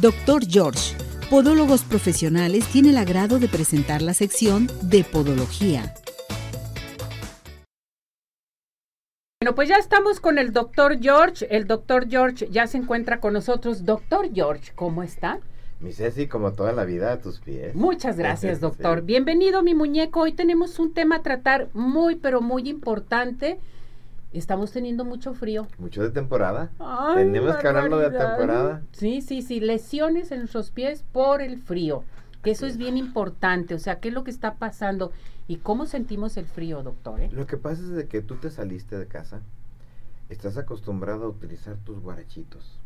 Doctor George, Podólogos Profesionales, tiene el agrado de presentar la sección de Podología. Bueno, pues ya estamos con el doctor George. El doctor George ya se encuentra con nosotros. Doctor George, ¿cómo está? Mi Ceci, como toda la vida, a tus pies. Muchas gracias, doctor. Bienvenido, mi muñeco. Hoy tenemos un tema a tratar muy, pero muy importante. Estamos teniendo mucho frío. Mucho de temporada. Tenemos que hablarlo de temporada. Sí, sí, sí. Lesiones en nuestros pies por el frío. Que eso es bien importante. O sea, ¿qué es lo que está pasando? ¿Y cómo sentimos el frío, doctor? Eh? Lo que pasa es de que tú te saliste de casa. Estás acostumbrado a utilizar tus guarachitos.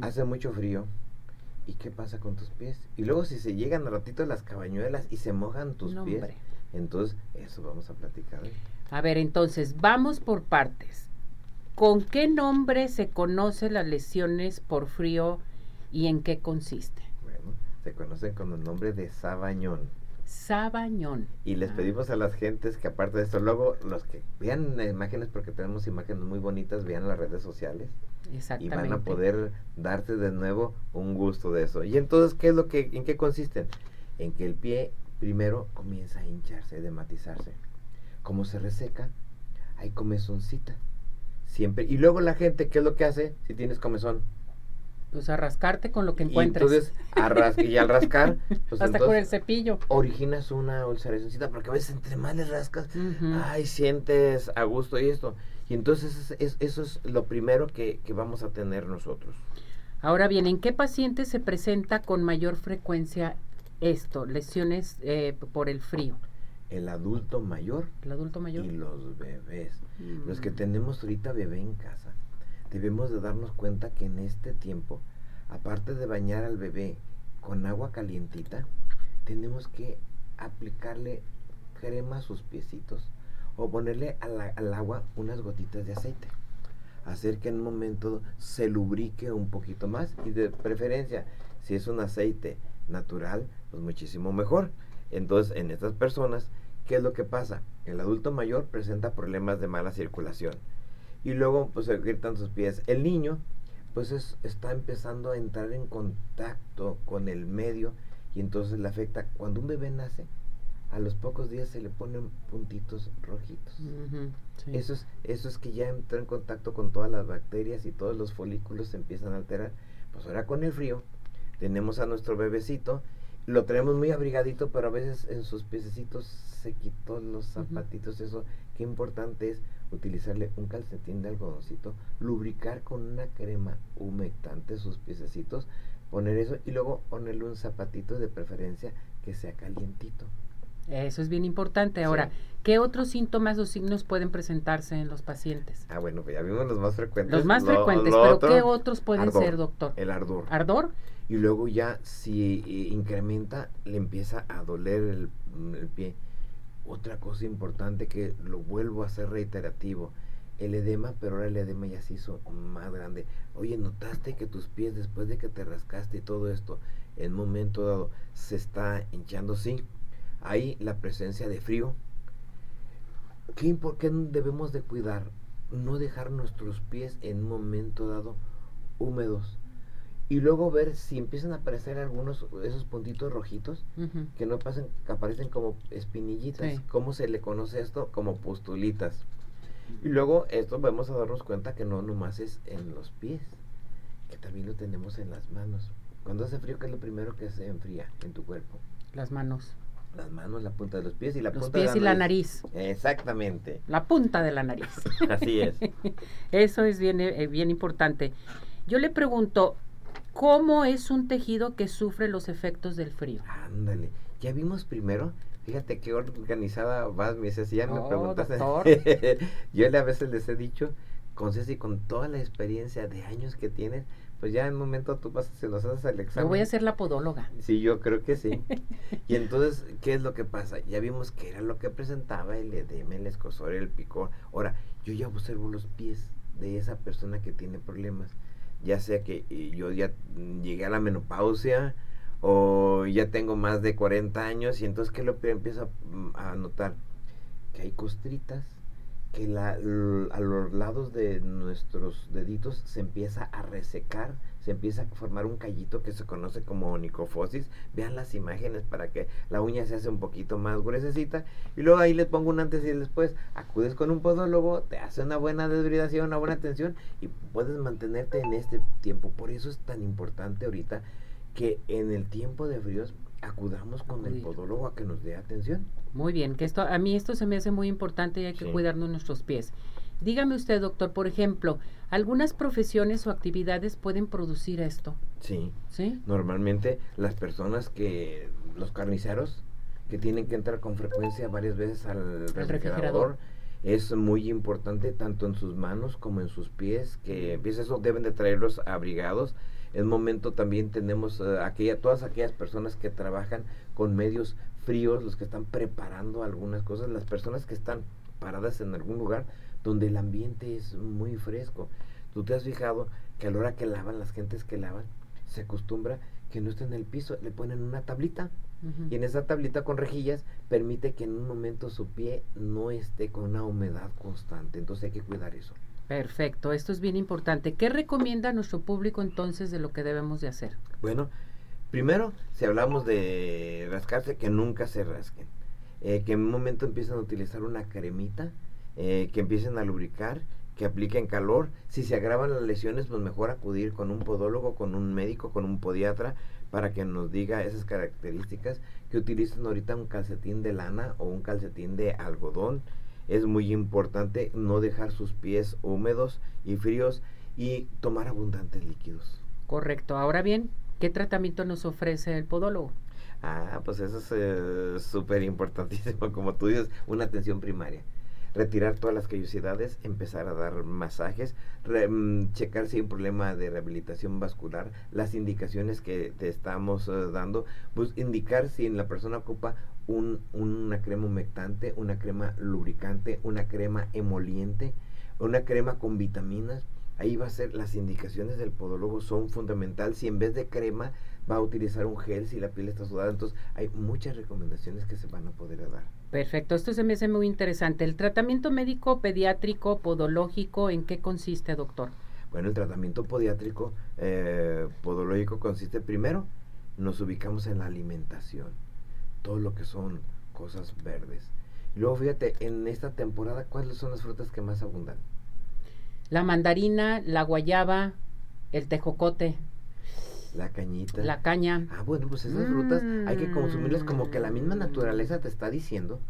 Hace mucho frío ¿Y qué pasa con tus pies? Y luego si se llegan a ratito las cabañuelas y se mojan tus pies, entonces eso vamos a platicar. A ver, entonces vamos por partes. ¿Con qué nombre se conocen las lesiones por frío y en qué consiste? Bueno, se conocen con el nombre de sabañón. Sabañón. Y les ah. pedimos a las gentes que aparte de esto, luego los que vean imágenes, porque tenemos imágenes muy bonitas, vean las redes sociales y van a poder darte de nuevo un gusto de eso. Y entonces, ¿qué es lo que, en qué consisten? En que el pie primero comienza a hincharse, a dematizarse. Como se reseca, hay comezoncita. Siempre. Y luego la gente, ¿qué es lo que hace si tienes comezón? Pues a rascarte con lo que encuentres. Y entonces, y al rascar, pues hasta con el cepillo. Originas una ulceracióncita, porque a veces entre más le rascas, ay, sientes a gusto y esto. Y entonces eso es lo primero que, vamos a tener nosotros. Ahora bien, ¿en qué pacientes se presenta con mayor frecuencia esto, lesiones eh, por el frío? El adulto mayor. El adulto mayor. Y los bebés. Los que mm. tenemos ahorita bebé en casa. Debemos de darnos cuenta que en este tiempo, aparte de bañar al bebé con agua calientita, tenemos que aplicarle crema a sus piecitos o ponerle al agua unas gotitas de aceite. Hacer que en un momento se lubrique un poquito más y de preferencia, si es un aceite natural, pues muchísimo mejor. Entonces, en estas personas, ¿qué es lo que pasa? El adulto mayor presenta problemas de mala circulación y luego pues se gritan sus pies. El niño pues está empezando a entrar en contacto con el medio y entonces le afecta. Cuando un bebé nace, a los pocos días se le ponen puntitos rojitos. eso, es, eso es que ya entró en contacto con todas las bacterias y todos los folículos se empiezan a alterar. Pues ahora con el frío tenemos a nuestro bebecito, lo tenemos muy abrigadito, pero a veces en sus piececitos se quitó los zapatitos. Eso, qué importante es utilizarle un calcetín de algodoncito, lubricar con una crema humectante sus piececitos, poner eso y luego ponerle un zapatito de preferencia que sea calientito. Eso es bien importante. Ahora, ¿qué otros síntomas o signos pueden presentarse en los pacientes? Ah, bueno, pues ya vimos los más frecuentes. Los más frecuentes, pero ¿qué otros pueden ser, doctor? El ardor. ¿Ardor? Y luego ya, si eh, incrementa, le empieza a doler el, el pie. Otra cosa importante que lo vuelvo a hacer reiterativo, el edema, pero ahora el edema ya se hizo más grande. Oye, ¿notaste que tus pies después de que te rascaste y todo esto, en un momento dado, se está hinchando? Sí, hay la presencia de frío. ¿Qué, ¿Por qué debemos de cuidar? No dejar nuestros pies en un momento dado húmedos. Y luego ver si empiezan a aparecer algunos esos puntitos rojitos que no pasen, que aparecen como espinillitas. ¿Cómo se le conoce esto? Como pustulitas. Y luego esto vamos a darnos cuenta que no nomás es en los pies, que también lo tenemos en las manos. Cuando hace frío, ¿qué es lo primero que se enfría en tu cuerpo? Las manos las manos, la punta de los pies y la los punta pies de la y nariz. la nariz. Exactamente. La punta de la nariz. Así es. Eso es bien, eh, bien importante. Yo le pregunto, ¿cómo es un tejido que sufre los efectos del frío? Ándale. Ya vimos primero, fíjate qué organizada vas, mi Ceci, ya me oh, preguntaste. Yo a veces les he dicho, con Ceci, con toda la experiencia de años que tienes, pues ya en un momento tú vas, se los haces el examen. Yo voy a ser la podóloga. Sí, yo creo que sí. y entonces, ¿qué es lo que pasa? Ya vimos que era lo que presentaba el edema, el escosor, el picor. Ahora, yo ya observo los pies de esa persona que tiene problemas. Ya sea que eh, yo ya llegué a la menopausia o ya tengo más de 40 años y entonces, ¿qué es lo que empiezo a, a notar? Que hay costritas que la, a los lados de nuestros deditos se empieza a resecar se empieza a formar un callito que se conoce como onicofosis. Vean las imágenes para que la uña se hace un poquito más gruesecita. Y luego ahí les pongo un antes y después. Acudes con un podólogo, te hace una buena desbridación, una buena atención y puedes mantenerte en este tiempo. Por eso es tan importante ahorita que en el tiempo de fríos acudamos con el podólogo a que nos dé atención. Muy bien, que esto a mí esto se me hace muy importante y hay que cuidarnos nuestros pies. Dígame usted, doctor, por ejemplo, algunas profesiones o actividades pueden producir esto. Sí. ¿Sí? Normalmente las personas que los carniceros que tienen que entrar con frecuencia varias veces al refrigerador, es muy importante tanto en sus manos como en sus pies, que pues eso deben de traerlos abrigados es momento también tenemos uh, aquella, todas aquellas personas que trabajan con medios fríos, los que están preparando algunas cosas, las personas que están paradas en algún lugar donde el ambiente es muy fresco. Tú te has fijado que a la hora que lavan, las gentes que lavan, se acostumbra que no esté en el piso, le ponen una tablita. Y en esa tablita con rejillas permite que en un momento su pie no esté con una humedad constante. Entonces hay que cuidar eso. Perfecto, esto es bien importante. ¿Qué recomienda nuestro público entonces de lo que debemos de hacer? Bueno, primero, si hablamos de rascarse, que nunca se rasquen. Eh, que en un momento empiecen a utilizar una cremita, eh, que empiecen a lubricar, que apliquen calor. Si se agravan las lesiones, pues mejor acudir con un podólogo, con un médico, con un podiatra, para que nos diga esas características, que utilicen ahorita un calcetín de lana o un calcetín de algodón es muy importante no dejar sus pies húmedos y fríos y tomar abundantes líquidos. Correcto. Ahora bien, ¿qué tratamiento nos ofrece el podólogo? Ah, pues eso es eh, súper importantísimo, como tú dices, una atención primaria retirar todas las callosidades, empezar a dar masajes, mm, checar si hay un problema de rehabilitación vascular, las indicaciones que te estamos eh, dando, pues indicar si en la persona ocupa un, una crema humectante, una crema lubricante, una crema emoliente, una crema con vitaminas. Ahí va a ser las indicaciones del podólogo son fundamental. Si en vez de crema va a utilizar un gel si la piel está sudada, entonces hay muchas recomendaciones que se van a poder dar. Perfecto, esto se me hace muy interesante. ¿El tratamiento médico pediátrico podológico en qué consiste, doctor? Bueno, el tratamiento pediátrico eh, podológico consiste primero, nos ubicamos en la alimentación, todo lo que son cosas verdes. Y luego fíjate, en esta temporada, ¿cuáles son las frutas que más abundan? La mandarina, la guayaba, el tejocote. La cañita. La caña. Ah, bueno, pues esas frutas hay que consumirlas como que la misma naturaleza te está diciendo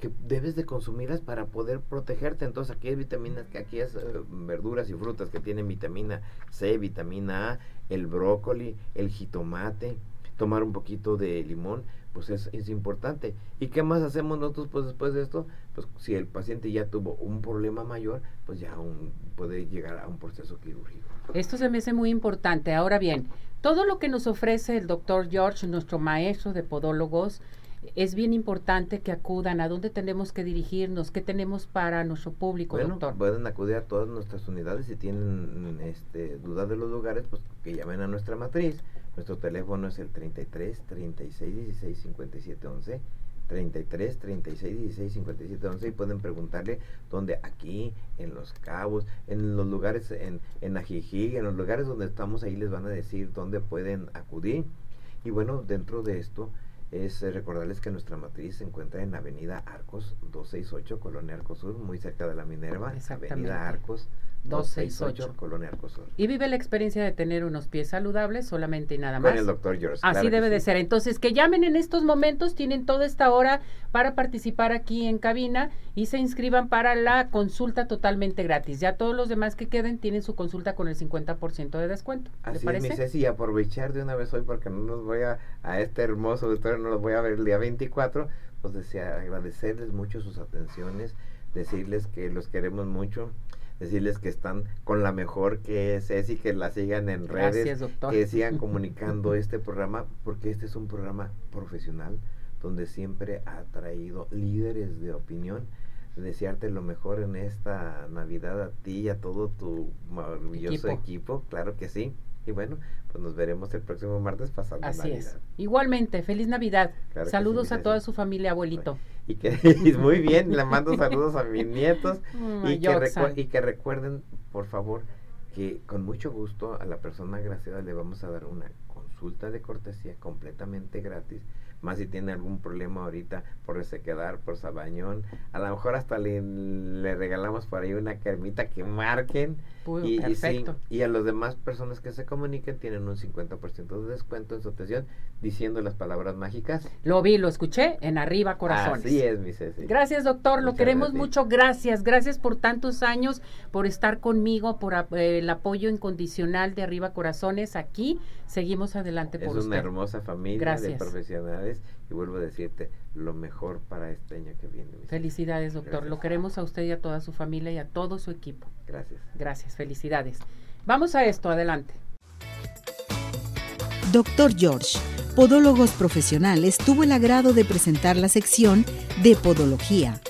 que debes de consumirlas para poder protegerte. Entonces, aquí hay vitaminas, que aquí es eh, verduras y frutas que tienen vitamina C, vitamina A, el brócoli, el jitomate, tomar un poquito de limón, pues es, es importante. ¿Y qué más hacemos nosotros pues después de esto? Pues si el paciente ya tuvo un problema mayor, pues ya un, puede llegar a un proceso quirúrgico. Esto se me hace muy importante. Ahora bien, todo lo que nos ofrece el doctor George, nuestro maestro de podólogos, es bien importante que acudan. ¿A dónde tenemos que dirigirnos? ¿Qué tenemos para nuestro público, bueno, doctor? Pueden acudir a todas nuestras unidades. Si tienen este, dudas de los lugares, pues que llamen a nuestra matriz. Nuestro teléfono es el 33 36 16 57 11 33 36 16 57 11 y pueden preguntarle dónde aquí, en Los Cabos, en los lugares, en, en Ajijic, en los lugares donde estamos ahí les van a decir dónde pueden acudir. Y bueno, dentro de esto es eh, recordarles que nuestra matriz se encuentra en Avenida Arcos 268, Colonia Arcos Sur, muy cerca de la Minerva. Avenida Arcos 268, Colonia Arcosur. Y vive la experiencia de tener unos pies saludables solamente y nada más. Con el doctor George. Así debe de ser. Entonces, que llamen en estos momentos, tienen toda esta hora para participar aquí en cabina y se inscriban para la consulta totalmente gratis. Ya todos los demás que queden tienen su consulta con el 50% de descuento. Así es, mi Ceci, y aprovechar de una vez hoy porque no nos voy a, a este hermoso auditorio, no los voy a ver el día 24, pues desea agradecerles mucho sus atenciones, decirles que los queremos mucho decirles que están con la mejor que es Ceci, que la sigan en redes, que sigan comunicando este programa, porque este es un programa profesional donde siempre ha traído líderes de opinión. Desearte lo mejor en esta Navidad a ti y a todo tu maravilloso equipo, claro que sí. Y bueno, pues nos veremos el próximo martes pasando Así es. Igualmente, feliz Navidad. saludos a toda su familia, abuelito. Y que muy bien, le mando saludos a mis nietos y que, y que recuerden, por favor, que con mucho gusto a la persona agraciada le vamos a dar una consulta de cortesía completamente gratis. Más si tiene algún problema ahorita por resequedar, por sabañón, a lo mejor hasta le, le regalamos por ahí una cremita que marquen y, y, a las demás personas que se comuniquen tienen un 50% de descuento en su atención diciendo las palabras mágicas. Lo vi, lo escuché en Arriba Corazones. Así es, mi Ceci. Gracias, doctor. lo queremos mucho. Gracias. Gracias por tantos años, por estar conmigo, por eh, el apoyo incondicional de Arriba Corazones. Aquí seguimos adelante por Es una hermosa familia de profesionales y vuelvo a decirte lo mejor para este año que viene. Felicidades, doctor. Lo queremos a usted y a toda su familia y a todo su equipo. Gracias. Gracias, felicidades. Vamos a esto, adelante. Doctor George, Podólogos Profesionales, tuvo el agrado de presentar la sección de Podología